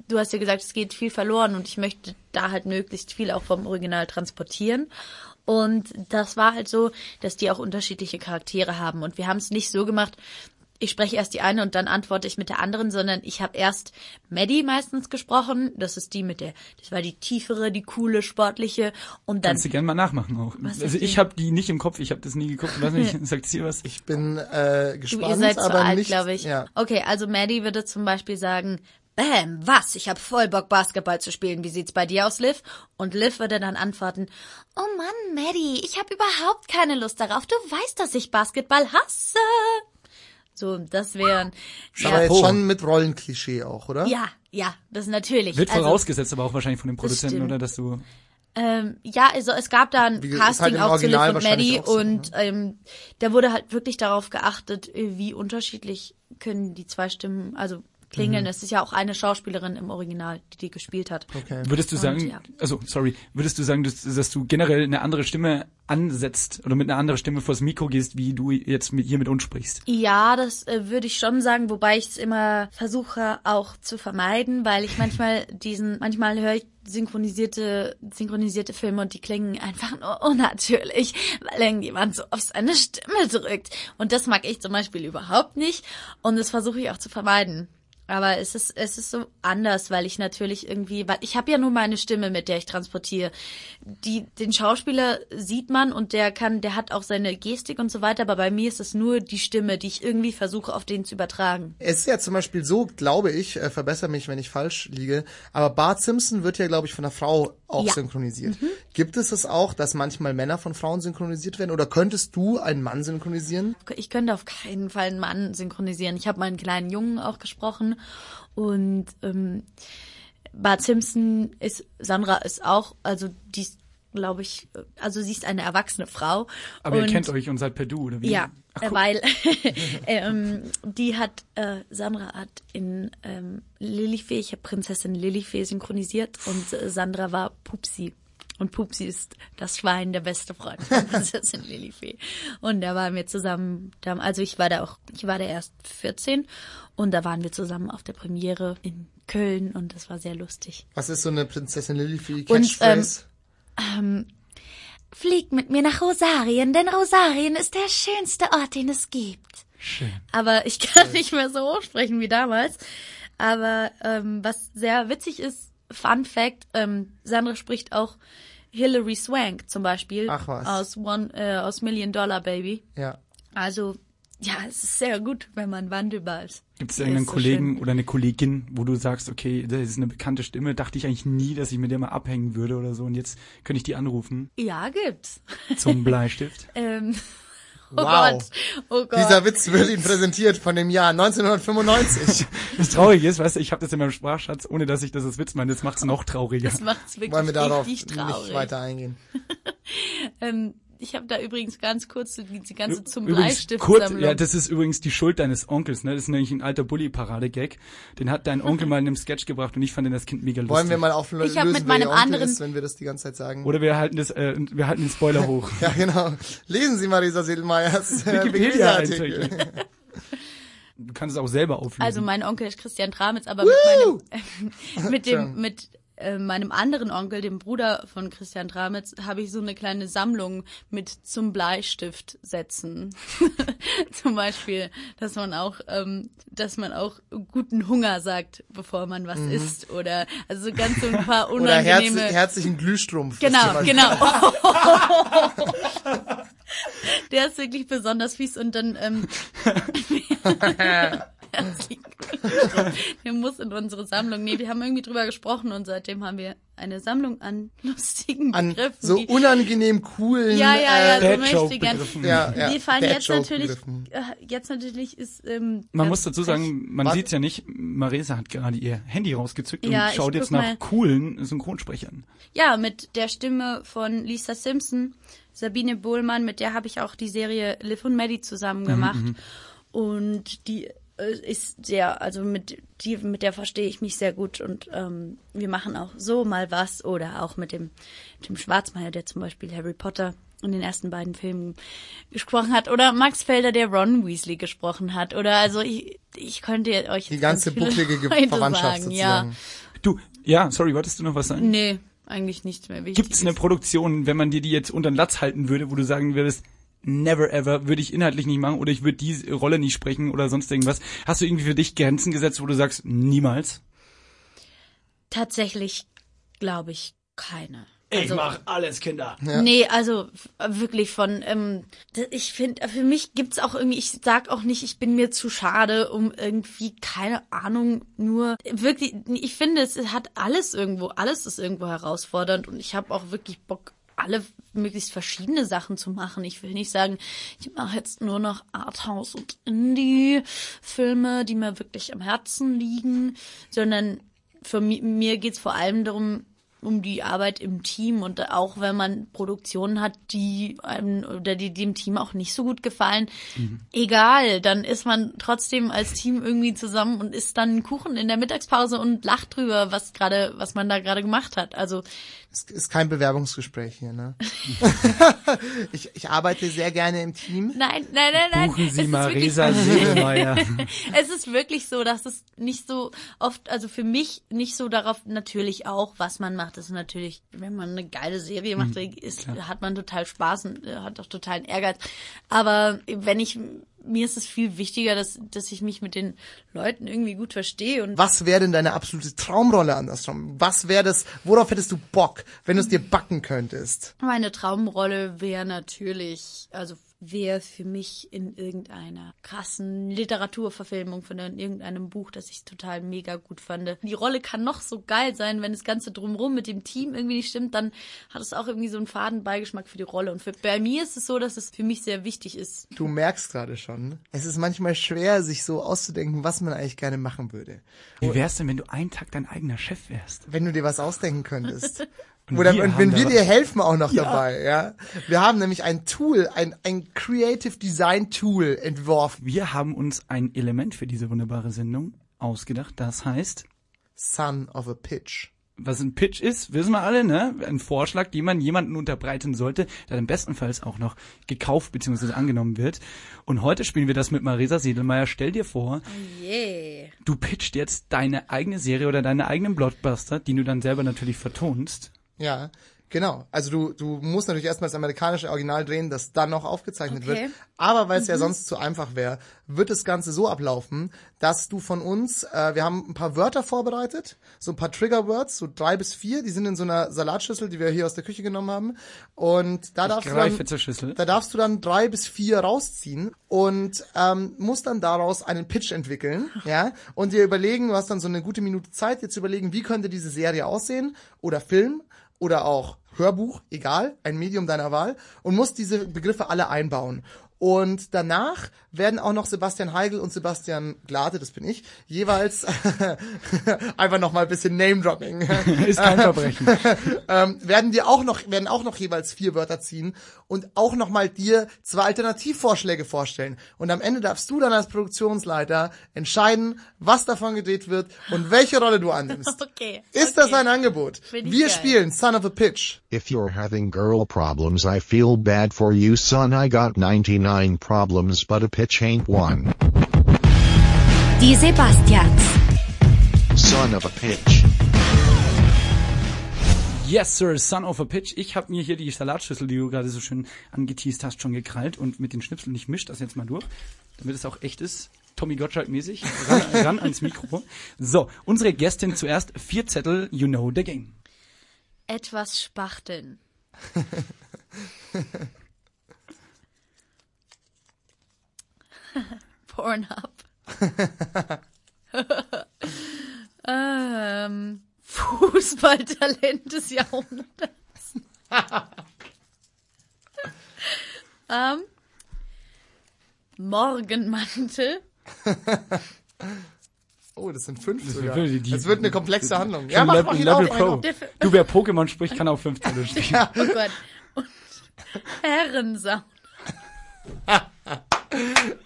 du hast ja gesagt, es geht viel verloren und ich möchte da halt möglichst viel auch vom Original transportieren. Und das war halt so, dass die auch unterschiedliche Charaktere haben. Und wir haben es nicht so gemacht, ich spreche erst die eine und dann antworte ich mit der anderen, sondern ich habe erst Maddie meistens gesprochen. Das ist die mit der, das war die tiefere, die coole, sportliche. Und dann Kannst du gerne mal nachmachen auch. Also ich habe die nicht im Kopf, ich habe das nie geguckt. Weiß nicht, sagt sie was? Ich bin äh, Du, gespannt, ihr seid zu aber alt, nicht. glaube ich. Ja. Okay, also Maddie würde zum Beispiel sagen, Bam, was? Ich hab voll Bock, Basketball zu spielen. Wie sieht's bei dir aus, Liv? Und Liv würde dann antworten, Oh Mann, Maddie, ich hab überhaupt keine Lust darauf. Du weißt, dass ich Basketball hasse. So, das wären... Aber Ja, jetzt schon mit Rollenklischee auch, oder? ja, ja, das natürlich. Wird Also, vorausgesetzt, aber auch wahrscheinlich von dem Produzenten, oder dass du Ähm, ja, also es gab da ein Wie halt Casting im auch zu Liv und Maddie so, und ähm, da wurde halt wirklich darauf geachtet, äh, wie unterschiedlich können die zwei Stimmen, also klingeln. Es ist ja auch eine Schauspielerin im Original, die die gespielt hat. Okay. Würdest du sagen, ja. also sorry, würdest du sagen, dass, dass du generell eine andere Stimme ansetzt oder mit einer anderen Stimme vors Mikro gehst, wie du jetzt mit, hier mit uns sprichst? Ja, das äh, würde ich schon sagen, wobei ich es immer versuche auch zu vermeiden, weil ich manchmal diesen, manchmal höre ich synchronisierte, synchronisierte Filme und die klingen einfach nur unnatürlich, weil irgendjemand so auf seine Stimme drückt. Und das mag ich zum Beispiel überhaupt nicht und das versuche ich auch zu vermeiden. Aber es ist, es ist so anders, weil ich natürlich irgendwie, weil ich habe ja nur meine Stimme, mit der ich transportiere. Die, den Schauspieler sieht man und der kann, der hat auch seine Gestik und so weiter, aber bei mir ist es nur die Stimme, die ich irgendwie versuche, auf den zu übertragen. Es ist ja zum Beispiel so, glaube ich, äh, verbessere mich, wenn ich falsch liege, aber Bart Simpson wird ja, glaube ich, von einer Frau auch Ja. synchronisiert. Gibt es es auch, dass manchmal Männer von Frauen synchronisiert werden? Oder könntest du einen Mann synchronisieren? Ich könnte auf keinen Fall einen Mann synchronisieren. Ich habe meinen kleinen Jungen auch gesprochen und ähm, Bart Simpson ist, Sandra ist auch, also die ist, glaube ich, äh, also sie ist eine erwachsene Frau. Aber ihr und, kennt euch und seid per Du, oder wie? Ja, Ach, äh, weil ähm, die hat, äh, Sandra hat in ähm, Lilifee, ich habe Prinzessin Lilifee synchronisiert und äh, Sandra war Pupsi. Und Pupsi ist das Schwein, der beste Freund von Prinzessin Lilifee. Und da waren wir zusammen, da, also ich war da auch, ich war da erst 14 und da waren wir zusammen auf der Premiere in Köln und das war sehr lustig. Was ist so eine Prinzessin Lilifee Und, Catchphrase? Flieg mit mir nach Rosarien, denn Rosarien ist der schönste Ort, den es gibt. Schön. Aber ich kann nicht mehr so hochsprechen wie damals. Aber ähm, was sehr witzig ist, Fun Fact, ähm, Sandra spricht auch Hilary Swank zum Beispiel Ach was. aus One, äh, aus Million Dollar Baby. ja. Also ja, es ist sehr gut, wenn man wandelbar ist. Gibt es irgendeinen so Kollegen schön. oder eine Kollegin, wo du sagst, okay, das ist eine bekannte Stimme, dachte ich eigentlich nie, dass ich mit der mal abhängen würde oder so und jetzt könnte ich die anrufen Ja, gibt's. zum Bleistift. Ähm, oh Wow. Gott, oh Gott. Dieser Witz wird Ihnen präsentiert von dem Jahr 1995. Das Traurige ist, weißt du, ich habe das in meinem Sprachschatz, ohne dass ich das als Witz meine, das macht's noch trauriger. das macht's wirklich Wollen wir darauf richtig nicht traurig. weiter eingehen. Ähm, ich habe da übrigens ganz kurz die, ganze zum Bleistift kurz, ja, das ist übrigens die Schuld deines Onkels, ne? Das ist nämlich ein alter Bully-Parade-Gag. Den hat dein Onkel mal in einem Sketch gebracht und ich fand den das Kind mega lustig. Wollen wir mal auflösen, Ich hab mit meinem anderen- ist, wenn wir das die ganze Zeit sagen? Oder wir halten das, äh, wir halten den Spoiler hoch. ja, genau. Lesen Sie Marisa Sedelmeyers äh. Wikipedia-Artikel. Du kannst es auch selber auflösen. Also mein Onkel ist Christian Tramitz, aber mit meinem, mit dem, mit äh, meinem anderen Onkel, dem Bruder von Christian Tramitz, habe ich so eine kleine Sammlung mit zum Bleistift setzen. Zum Beispiel, dass man auch, ähm, dass man auch guten Hunger sagt, bevor man was isst, oder also so ganz so ein paar Mhm. Oder herz, unangenehme. herzlichen Glühstrumpf. Genau, genau. Der ist wirklich besonders fies und dann ähm, der muss in unsere Sammlung. Nee, wir haben irgendwie drüber gesprochen und seitdem haben wir eine Sammlung an lustigen An Begriffen. so die, unangenehm coolen, ja, ja, ja, äh, so möchte gern. Ja, ja, Die fallen jetzt natürlich, äh, jetzt natürlich ist, ähm, Man muss dazu sagen, man Was? sieht's ja nicht. Marisa hat gerade ihr Handy rausgezückt Ja, und schaut jetzt nach mal. coolen Synchronsprechern. Ja, mit der Stimme von Lisa Simpson, Sabine Bohlmann, mit der habe ich auch die Serie Liv und Maddie zusammen gemacht. Und die ist sehr, also mit die, mit der verstehe ich mich sehr gut und ähm, wir machen auch so mal was oder auch mit dem Tim Schwarzmeier, der zum Beispiel Harry Potter in den ersten beiden Filmen gesprochen hat oder Max Felder, der Ron Weasley gesprochen hat oder also ich, ich könnte euch Die jetzt ganze bucklige Verwandtschaft sagen, ja. Du, ja, sorry, wolltest du noch was sagen? Nee, eigentlich nichts mehr wichtig. Gibt's eine Produktion, wenn man dir die jetzt unter den Latz halten würde, wo du sagen würdest, never ever, würde ich inhaltlich nicht machen oder ich würde die Rolle nicht sprechen oder sonst irgendwas. Hast du irgendwie für dich Grenzen gesetzt, wo du sagst, niemals? Tatsächlich glaube ich keine. Ich mach alles, Kinder. Nee, also f- wirklich von, ähm, ich finde, für mich gibt's auch irgendwie, ich sag auch nicht, ich bin mir zu schade, um irgendwie, keine Ahnung, nur wirklich, ich finde, es hat alles irgendwo, alles ist irgendwo herausfordernd und ich habe auch wirklich Bock, alle möglichst verschiedene Sachen zu machen. Ich will nicht sagen, ich mache jetzt nur noch Arthouse und Indie-Filme, die mir wirklich am Herzen liegen, sondern für mi mir geht's vor allem darum, um die Arbeit im Team und auch wenn man Produktionen hat, die einem oder die dem Team auch nicht so gut gefallen, egal, dann ist man trotzdem als Team irgendwie zusammen und isst dann einen Kuchen in der Mittagspause und lacht drüber, was gerade, was man da gerade gemacht hat. Also Es ist kein Bewerbungsgespräch hier, ne? ich, ich arbeite sehr gerne im Team. nein, nein, nein, nein. Buchen es Sie ist wirklich Marisa Seelmeier. es ist wirklich so, dass es nicht so oft, also für mich nicht so darauf, natürlich auch, was man macht, ist natürlich, wenn man eine geile Serie macht, ist, hat man total Spaß und äh, hat auch totalen Ehrgeiz. Aber wenn ich, mir ist es viel wichtiger, dass, dass ich mich mit den Leuten irgendwie gut verstehe und Was wäre denn deine absolute Traumrolle andersrum? Was wäre das, worauf hättest du Bock, wenn du es dir backen könntest? Meine Traumrolle wäre natürlich, also wäre für mich in irgendeiner krassen Literaturverfilmung von irgendeinem Buch, das ich total mega gut fand. Die Rolle kann noch so geil sein, wenn das Ganze drumherum mit dem Team irgendwie nicht stimmt, dann hat es auch irgendwie so einen faden Beigeschmack für die Rolle. Und für, bei mir ist es so, dass es für mich sehr wichtig ist. Du merkst gerade schon, es ist manchmal schwer, sich so auszudenken, was man eigentlich gerne machen würde. Wie wär's denn, wenn du einen Tag dein eigener Chef wärst? Wenn du dir was ausdenken könntest. Und Oder wir und wenn wir dir helfen auch noch dabei, ja. Wir haben nämlich ein Tool, ein, ein Creative Design Tool entworfen. Wir haben uns ein Element für diese wunderbare Sendung ausgedacht. Das heißt, Son of a Pitch. was ein Pitch ist, wissen wir alle, ne? Ein Vorschlag, den man jemanden unterbreiten sollte, der dann bestenfalls auch noch gekauft bzw. angenommen wird. Und heute spielen wir das mit Marisa Sedelmeier. Stell dir vor, Yeah. du pitcht jetzt deine eigene Serie oder deine eigenen Blockbuster, die du dann selber natürlich vertonst. Ja, genau. Also du, du musst natürlich erstmal das amerikanische Original drehen, das dann noch aufgezeichnet Okay. wird. Aber weil es ja sonst zu einfach wäre, wird das Ganze so ablaufen, dass du von uns, äh, wir haben ein paar Wörter vorbereitet, so ein paar Trigger-Words, so drei bis vier, die sind in so einer Salatschüssel, die wir hier aus der Küche genommen haben. Und da darfst du dann, zur Schüssel. da darfst du dann drei bis vier rausziehen und ähm, musst dann daraus einen Pitch entwickeln, ja, und dir überlegen, du hast dann so eine gute Minute Zeit, dir zu überlegen, wie könnte diese Serie aussehen oder Film oder auch Hörbuch, egal, ein Medium deiner Wahl und musst diese Begriffe alle einbauen. Und danach werden auch noch Sebastian Heigl und Sebastian Glate, das bin ich, jeweils einfach noch mal ein bisschen Name-Dropping. Ist kein Verbrechen. ähm, werden dir auch noch werden auch noch jeweils vier Wörter ziehen und auch noch mal dir zwei Alternativvorschläge vorstellen und am Ende darfst du dann als Produktionsleiter entscheiden, was davon gedreht wird und welche Rolle du annimmst. Okay. Ist okay. das ein Angebot? Wir geil. spielen Son of a Pitch. If you're having girl problems, I feel bad for you, son. I got 99 problems, but a pitch ain't one. Die Sebastians. Son of a pitch. Yes, sir, son of a pitch. Ich habe mir hier die Salatschüssel, die du gerade so schön angeteased hast, schon gekrallt und mit den Schnipseln, ich misch das jetzt mal durch, damit es auch echt ist. Tommy Gottschalk-mäßig, ran, ran ans Mikro. So, unsere Gästin zuerst, vier Zettel, you know the game. Etwas spachteln. Pornhub. ähm, Fußballtalent des Jahrhunderts. ähm, Morgenmantel. Oh, das sind fünf Das sogar. wird die- die- Das wird eine komplexe Handlung. Ja, mach, mach ihn Level auf, Pro. Du, wer Pokémon spricht, kann auf fünf Zettel stehen. Oh Gott. Und Herrensauna.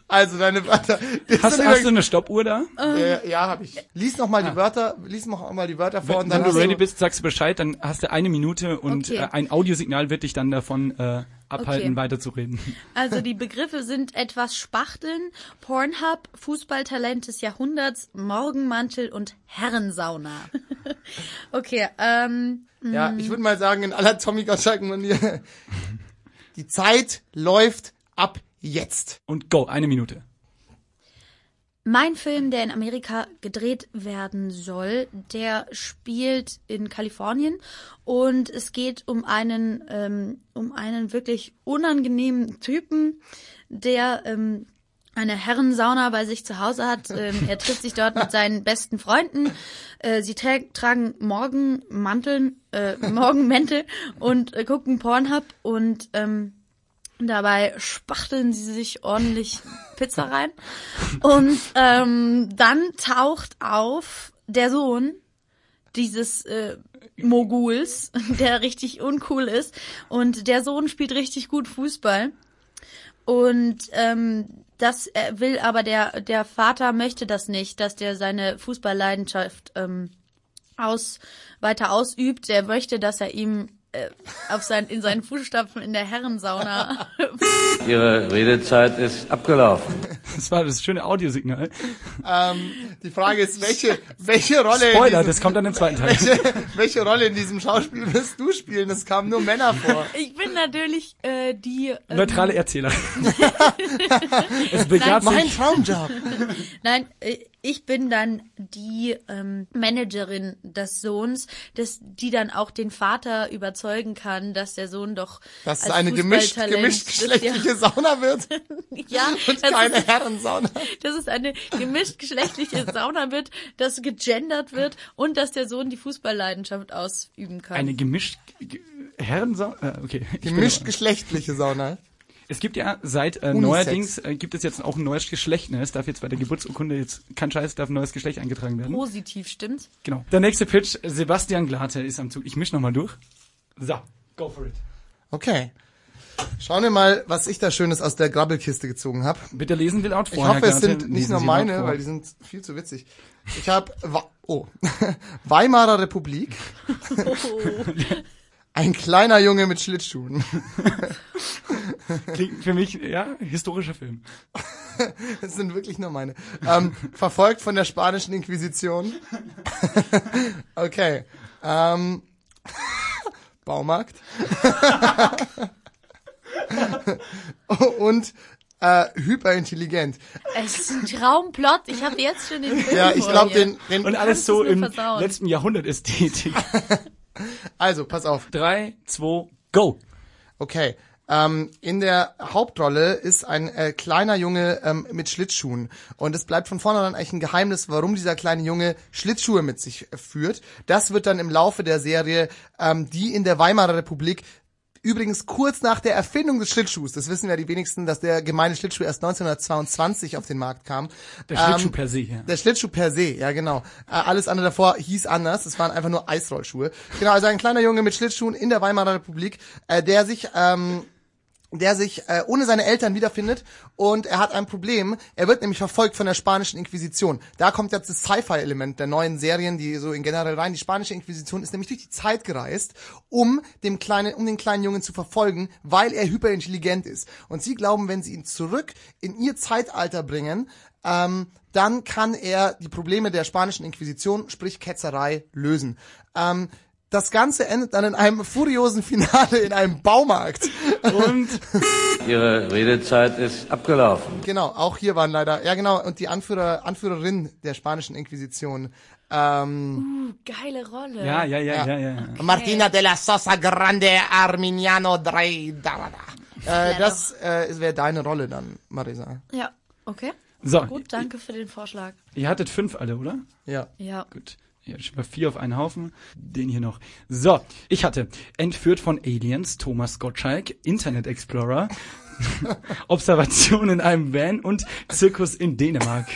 Also deine Wörter. Hast, hast du eine Stoppuhr da? ja, ja, habe ich. Lies noch mal die Wörter, lies noch mal die Wörter vor und Wenn, dann wenn du ready bist, sagst du Bescheid, dann hast du eine Minute und Okay. äh, ein Audiosignal wird dich dann davon äh, abhalten, Okay. weiterzureden. Also die Begriffe sind etwas Spachteln, Pornhub, Fußballtalent des Jahrhunderts, Morgenmantel und Herrensauna. okay, ähm, Ja, ich würde mal sagen, in aller Tommy Gottschalk-Manier, die Zeit läuft ab jetzt. Und go, eine Minute. mein Film, der in Amerika gedreht werden soll, der spielt in Kalifornien und es geht um einen, ähm, um einen wirklich unangenehmen Typen, der ähm, eine Herrensauna bei sich zu Hause hat. Ähm, er trifft sich dort mit seinen besten Freunden. Äh, sie tra tragen Morgenmanteln, äh, Morgenmäntel und äh, gucken Pornhub und ähm, Dabei spachteln sie sich ordentlich Pizza rein. Und ähm, dann taucht auf der Sohn, dieses äh, Moguls, der richtig uncool ist. Und der Sohn spielt richtig gut Fußball. Und ähm, das äh, will aber der, der Vater möchte das nicht, dass der seine Fußballleidenschaft ähm, aus, weiter ausübt. Er möchte, dass er ihm äh, auf sein, in seinen Fußstapfen in der Herrensauna Ihre Redezeit ist abgelaufen. Das war das schöne Audiosignal. Ähm, die Frage ist, welche, welche Rolle Spoiler, in diesem, das kommt dann im zweiten Teil. welche, welche Rolle in diesem Schauspiel wirst du spielen? Es kamen nur Männer vor. Ich bin natürlich äh, die. Ähm, Neutrale Erzähler. es begab Mein sich. Traumjob. Nein, äh, ich bin dann die ähm, Managerin des Sohns, dass die dann auch den Vater überzeugen kann, dass der Sohn doch Dass es als eine gemischt, gemischtgeschlechtliche Sauna wird ja, und keine es, Herrensauna. dass es eine gemischtgeschlechtliche Sauna wird, dass gegendert wird und dass der Sohn die Fußballleidenschaft ausüben kann. Eine gemischt Herrensau. Äh, okay. Gemischtgeschlechtliche Sauna. Es gibt ja seit äh, neuerdings äh, gibt es jetzt auch ein neues Geschlecht. Ne? Es darf jetzt bei der Geburtsurkunde jetzt kein Scheiß, darf ein neues Geschlecht eingetragen werden. Positiv, stimmt's? Genau. Der nächste Pitch, Sebastian Glate ist am Zug. Ich misch nochmal durch. So, go for it. Okay. Schauen wir mal, was ich da Schönes aus der Grabbelkiste gezogen habe. Bitte lesen wir laut Ich vor. Herr hoffe, es Glate. sind nicht Lesen nur meine, weil die sind viel zu witzig. Ich habe oh Weimarer Republik. Ein kleiner Junge mit Schlittschuhen. Klingt für mich, ja, historischer Film. Das sind wirklich nur meine. Ähm, verfolgt von der spanischen Inquisition. okay. Ähm, Baumarkt. Und äh, hyperintelligent. Es ist ein Traumplot. Ich habe jetzt schon den Film Ja, ich glaube, den, den Und alles so im versauen. letzten Jahrhundert Ästhetik. Also, pass auf. Drei, zwei, go. Okay. Ähm, in der Hauptrolle ist ein äh, kleiner Junge ähm, mit Schlittschuhen. Und es bleibt von vornherein eigentlich ein Geheimnis, warum dieser kleine Junge Schlittschuhe mit sich äh, führt. Das wird dann im Laufe der Serie, ähm, die in der Weimarer Republik Übrigens kurz nach der Erfindung des Schlittschuhs, das wissen ja die wenigsten, dass der gemeine Schlittschuh erst 1922 auf den Markt kam. Der Schlittschuh Ähm, per se, ja. Der Schlittschuh per se, ja genau. Äh, alles andere davor hieß anders. Es waren einfach nur Eisrollschuhe. Genau, also ein kleiner Junge mit Schlittschuhen in der Weimarer Republik, äh, der sich ähm, der sich äh, ohne seine Eltern wiederfindet und er hat ein Problem. Er wird nämlich verfolgt von der spanischen Inquisition. Da kommt jetzt das Sci-Fi-Element der neuen Serien, die so in generell rein. Die spanische Inquisition ist nämlich durch die Zeit gereist, um dem kleinen, um den kleinen Jungen zu verfolgen, weil er hyperintelligent ist. Und sie glauben, wenn sie ihn zurück in ihr Zeitalter bringen, ähm, dann kann er die Probleme der spanischen Inquisition, sprich Ketzerei, lösen. Ähm, das Ganze endet dann in einem furiosen Finale in einem Baumarkt. Und Ihre Redezeit ist abgelaufen. Genau, auch hier waren leider, ja genau, und die Anführer, Anführerin der spanischen Inquisition, ähm, Uh, geile Rolle. ja, ja, ja, Ja. ja, ja. Martina de la Sosa Grande Arminiano Drei. Da, da. Äh, das äh, wäre deine Rolle dann, Marisa. Ja, okay. So, Gut, danke für den Vorschlag. ihr hattet fünf alle, oder? Ja. Ja. Gut. Ja, schon mal vier auf einen Haufen. Den hier noch. So, ich hatte entführt von Aliens, Thomas Gottschalk, Internet Explorer, Observation in einem Van und Zirkus in Dänemark.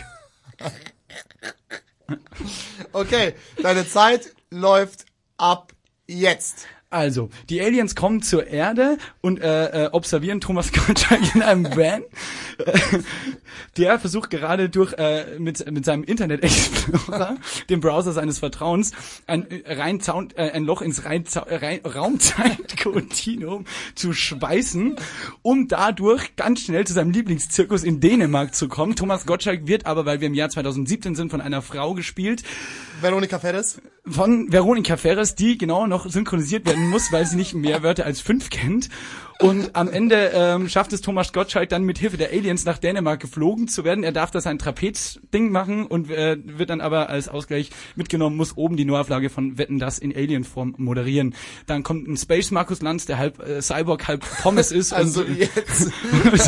Okay, deine Zeit läuft ab jetzt. Also, die Aliens kommen zur Erde und äh, äh, observieren Thomas Gottschalk in einem Van. Der versucht gerade durch äh, mit mit seinem Internet Explorer, dem Browser seines Vertrauens, ein äh, rein Zaun, äh, ein Loch ins rein, rein, Raumzeitkontinuum zu schweißen, um dadurch ganz schnell zu seinem Lieblingszirkus in Dänemark zu kommen. Thomas Gottschalk wird aber, weil wir im Jahr 2017 sind, von einer Frau gespielt, Veronika Ferres. von Veronika Ferres, die genau noch synchronisiert werden muss, weil sie nicht mehr Wörter als fünf kennt. Und am Ende ähm, schafft es Thomas Gottschalk dann mit Hilfe der Aliens nach Dänemark geflogen zu werden. Er darf das ein Trapezding machen und äh, wird dann aber als Ausgleich mitgenommen, muss oben die Neuauflage von Wetten das in Alienform moderieren. Dann kommt ein Space Markus Lanz, der halb äh, Cyborg, halb Pommes ist Also und jetzt.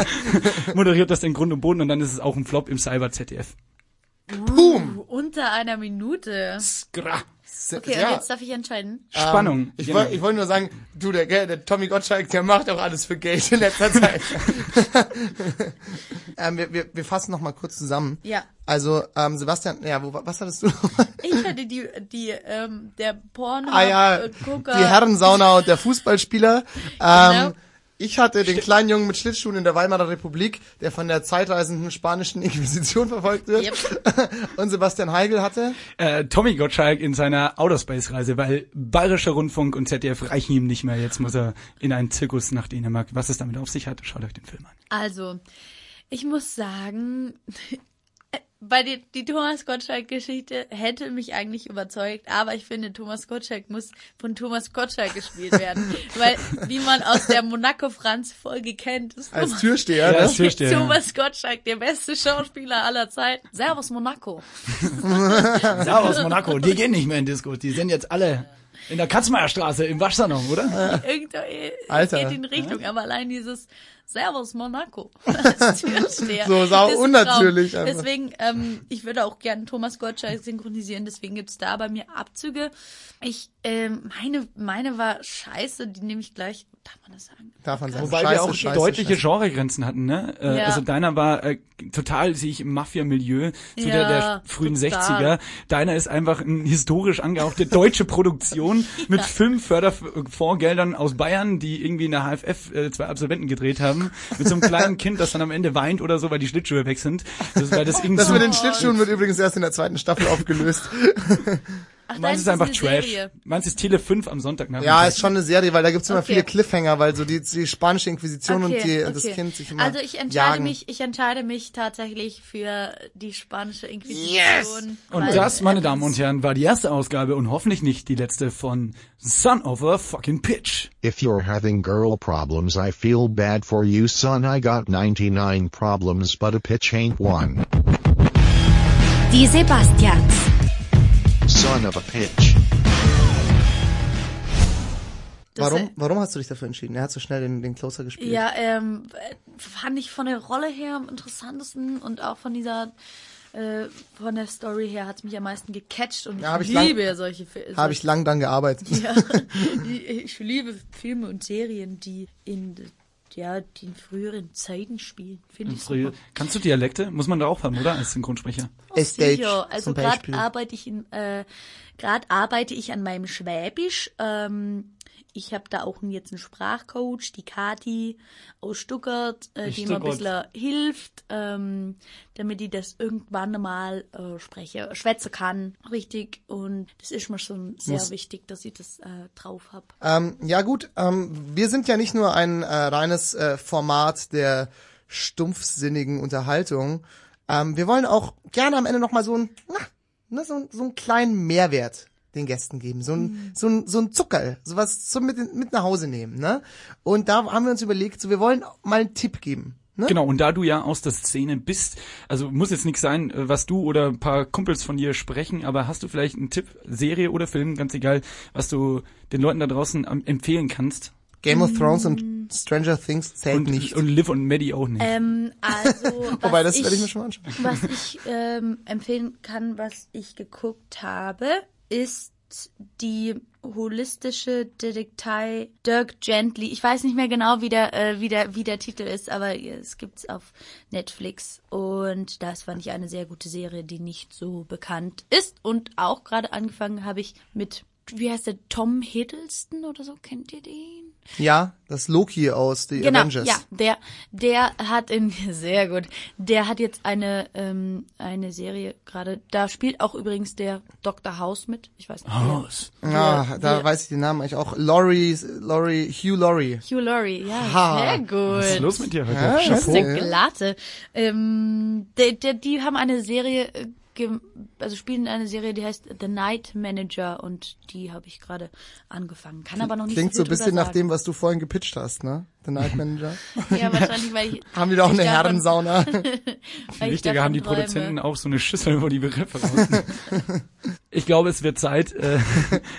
moderiert das in Grund und Boden und dann ist es auch ein Flop im Cyber ZDF. Boom! Unter einer Minute. Skra. Okay, ja. und jetzt darf ich entscheiden. Spannung. Ähm, ich Genau. wollte ich wollte nur sagen, du, der, Gell, der Tommy Gottschalk, der macht auch alles für Geld in letzter Zeit. ähm, wir, wir, wir fassen noch mal kurz zusammen. Ja. Also, ähm, Sebastian, ja, wo, was hattest du? Ich hatte die, die, ähm, der Porno, ah ja, die Herrensauna und der Fußballspieler. Ähm, Genau. Ich hatte den kleinen Jungen mit Schlittschuhen in der Weimarer Republik, der von der zeitreisenden spanischen Inquisition verfolgt wird. Und Sebastian Heigl hatte Äh, Tommy Gottschalk in seiner Outer Space Reise, weil Bayerischer Rundfunk und ZDF reichen ihm nicht mehr. Jetzt muss er in einen Zirkus nach Dänemark. Was es damit auf sich hat, schaut euch den Film an. Also, ich muss sagen, bei die, die Thomas Gottschalk-Geschichte hätte mich eigentlich überzeugt, aber ich finde, Thomas Gottschalk muss von Thomas Gottschalk gespielt werden. weil, wie man aus der Monaco-Franz-Folge kennt, ist als Thomas, Türsteher, Ja, ne? als Türsteher. ja. Thomas Gottschalk der beste Schauspieler aller Zeiten. Servus Monaco. Aus Monaco. Die gehen nicht mehr in Disco. Die sind jetzt alle in der Katzmeierstraße im Waschsalon, oder? Irgendwo, Alter. Es geht in Richtung, aber allein dieses Servus Monaco als Türsteher. So ist ein unnatürlich Traum. einfach. Deswegen, ähm, ich würde auch gerne Thomas Gottschalk synchronisieren, deswegen gibt's da bei mir Abzüge. Ich, ähm, meine, meine war scheiße, die nehme ich gleich, darf man das sagen? Darf man sagen. Wobei scheiße, wir auch scheiße, deutliche scheiße. Genregrenzen hatten, ne? Äh, Ja. Also deiner war äh, total, sehe ich, im Mafia-Milieu, so Ja, der, der frühen total. 60er. Deiner ist einfach eine historisch angehauchte deutsche Produktion mit fünf Förderfondsgeldern aus Bayern, die irgendwie in der HFF äh, zwei Absolventen gedreht haben, mit so einem kleinen Kind, das dann am Ende weint oder so, weil die Schlittschuhe weg sind. Das, weil das irgendwie Das so, mit den Schlittschuhen wird übrigens erst in der zweiten Staffel aufgelöst. Ach, meins ist das einfach Trash. Serie. Meins ist Tele 5 am Sonntag Ja, ist schon eine Serie, weil da gibt's immer Okay. viele Cliffhanger, weil so die, die spanische Inquisition und, die, und das okay. Kind sich immer Also ich entscheide jagen. mich, ich entscheide mich tatsächlich für die spanische Inquisition. Und weil, das, meine Damen und Herren, war die erste Ausgabe und hoffentlich nicht die letzte von Son of a fucking Pitch. If you're having girl problems I feel bad for you son I got 99 problems but a pitch ain't one. Die Sebastians. Son of a pitch. das- Warum, warum hast du dich dafür entschieden? Er hat so schnell den, den Closer gespielt. Ja, ähm, fand ich von der Rolle her am interessantesten und auch von dieser, äh, von der Story her hat's mich am meisten gecatcht und Ja, ich, ich lang- liebe ja solche Filme. Habe ich lang dran gearbeitet. ja, ich liebe Filme und Serien, die in ja, die in früheren Zeiten spielen. Finde ich Früher- super. Kannst du Dialekte? Muss man da auch haben, oder? Als Synchronsprecher. Estate Sicher. Also gerade arbeite ich in, äh, gerade arbeite ich an meinem Schwäbisch. Ähm, ich habe da auch jetzt einen Sprachcoach, die Kati aus Stuttgart, äh, die mir ein bisschen hilft, ähm, damit ich das irgendwann mal äh, spreche, schwätze kann, richtig. Und das ist mir schon sehr Muss- wichtig, dass ich das äh, drauf habe. Ähm, ja gut, ähm, wir sind ja nicht nur ein äh, reines äh, Format der stumpfsinnigen Unterhaltung. Ähm, wir wollen auch gerne am Ende noch mal so ein, na, ne, so, so einen kleinen Mehrwert den Gästen geben, so ein, so ein, so ein Zuckerl, sowas zum mit, mit nach Hause nehmen, ne? Und da haben wir uns überlegt, so wir wollen mal einen Tipp geben, ne? Genau, und da du ja aus der Szene bist, also muss jetzt nichts sein, äh, was du oder ein paar Kumpels von dir sprechen, aber hast du vielleicht einen Tipp, Serie oder Film, ganz egal, was du den Leuten da draußen empfehlen kannst? Game of Thrones und Stranger Things zählt Und, nicht. und Liv und Maddie auch nicht. Ähm, also, Wobei, was das werde ich mir schon mal anschauen. Was ich ähm, empfehlen kann, was ich geguckt habe, ist die holistische Detektei Dirk Gently. Ich weiß nicht mehr genau, wie der, äh, wie der, wie der Titel ist, aber es gibt's auf Netflix und das fand ich eine sehr gute Serie, die nicht so bekannt ist und auch gerade angefangen habe ich mit, wie heißt der, Tom Hiddleston oder so, kennt ihr den? Ja, das Loki aus The Genau, Avengers. ja, der, der hat in, sehr gut, der hat jetzt eine, ähm, eine Serie gerade, da spielt auch übrigens der Dr. House mit, ich weiß nicht. Haus. Ah, Wir- da wir- weiß ich den Namen eigentlich auch. Laurie, Laurie, Hugh Laurie. Hugh Laurie, ja, Ha. sehr gut. Was ist los mit dir heute? Ja, Chapeau. weiß Der Ja. Glatte. Ähm, der, der, die haben eine Serie, äh, also spielen eine Serie, die heißt The Night Manager und die habe ich gerade angefangen. Kann aber noch nicht Klingt so so ein bisschen nach dem, was du vorhin gepitcht hast, ne? Der Night Manager. Ja, wahrscheinlich, weil ich. Haben die da auch eine Herrensauna? Wichtiger haben die träume. Produzenten auch so eine Schüssel, wo die Begriffe raus Ich glaube, es wird Zeit, äh,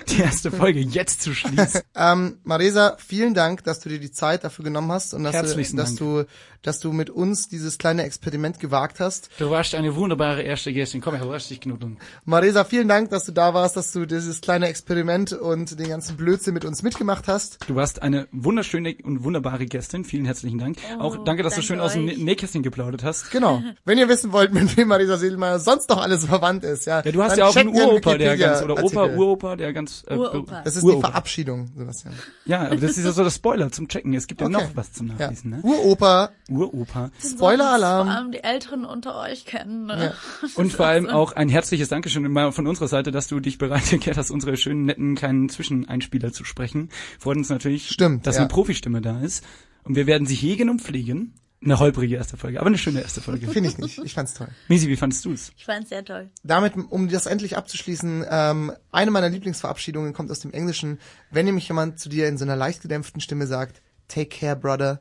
die erste Folge jetzt zu schließen. ähm, Maresa, vielen Dank, dass du dir die Zeit dafür genommen hast und dass, du, dass du, dass du mit uns dieses kleine Experiment gewagt hast. Du warst eine wunderbare erste Gästin. Komm her, lass dich knuddeln. Maresa, vielen Dank, dass du da warst, dass du dieses kleine Experiment und den ganzen Blödsinn mit uns mitgemacht hast. Du warst eine wunderschöne und wunderbare Gästin. Vielen herzlichen Dank. auch danke, dass du danke schön aus dem euch. Nä- Nähkästchen geplaudert hast. Genau. Wenn ihr wissen wollt, mit wem Marisa Sedelmeier sonst noch alles verwandt ist, ja. Ja, du hast dann ja auch einen Uropa, der ganz, oder Opa. Uropa, der ganz, äh, Uropa. Das ist die Uropa. Verabschiedung, Sebastian. Ja, aber das ist ja so das Spoiler zum Checken. Es gibt ja Okay. noch was zum Ja. Nachlesen, ne? Uropa, Uropa. Vor Spoiler-Alarm. allem die Älteren unter euch kennen. Ne? Und vor allem auch ein herzliches Dankeschön mal von unserer Seite, dass du dich bereit erklärt hast, unsere schönen, netten, kleinen Zwischeneinspieler zu sprechen. Freut uns natürlich, Stimmt, dass ja. eine Profistimme da ist. Und wir werden sie hegen und pflegen. Eine holprige erste Folge, aber eine schöne erste Folge. Finde ich nicht. Ich fand's toll. Misi, wie fandest du's? Ich fand's sehr toll. Damit, um das endlich abzuschließen, ähm, eine meiner Lieblingsverabschiedungen kommt aus dem Englischen. Wenn nämlich jemand zu dir in so einer leicht gedämpften Stimme sagt, take care, brother.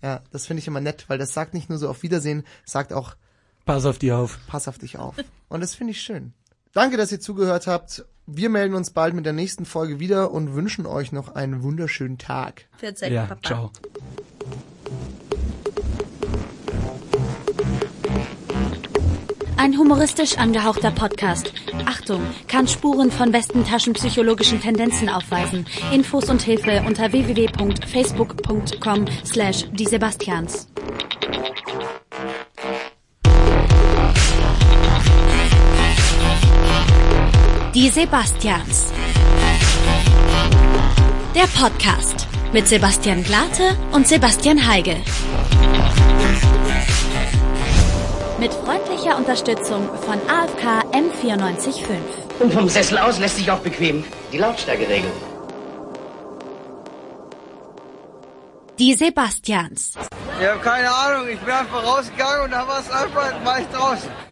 Ja, das finde ich immer nett, weil das sagt nicht nur so auf Wiedersehen, sagt auch, Pass auf die auf. pass auf dich auf. Und das finde ich schön. Danke, dass ihr zugehört habt. Wir melden uns bald mit der nächsten Folge wieder und wünschen euch noch einen wunderschönen Tag. Für Zeit, Ja, Papa. ciao. Ein humoristisch angehauchter Podcast. Achtung, kann Spuren von westentaschenpsychologischen Tendenzen aufweisen. Infos und Hilfe unter www.facebook.com slash die Sebastians. Die Sebastians. Der Podcast mit Sebastian Glate und Sebastian Heigel. Mit freundlicher Unterstützung von AFK M945. Und vom Sessel aus lässt sich auch bequem die Lautstärke regeln. Die Sebastians. Ich habe keine Ahnung, ich bin einfach rausgegangen und da war es einfach, war ich draußen.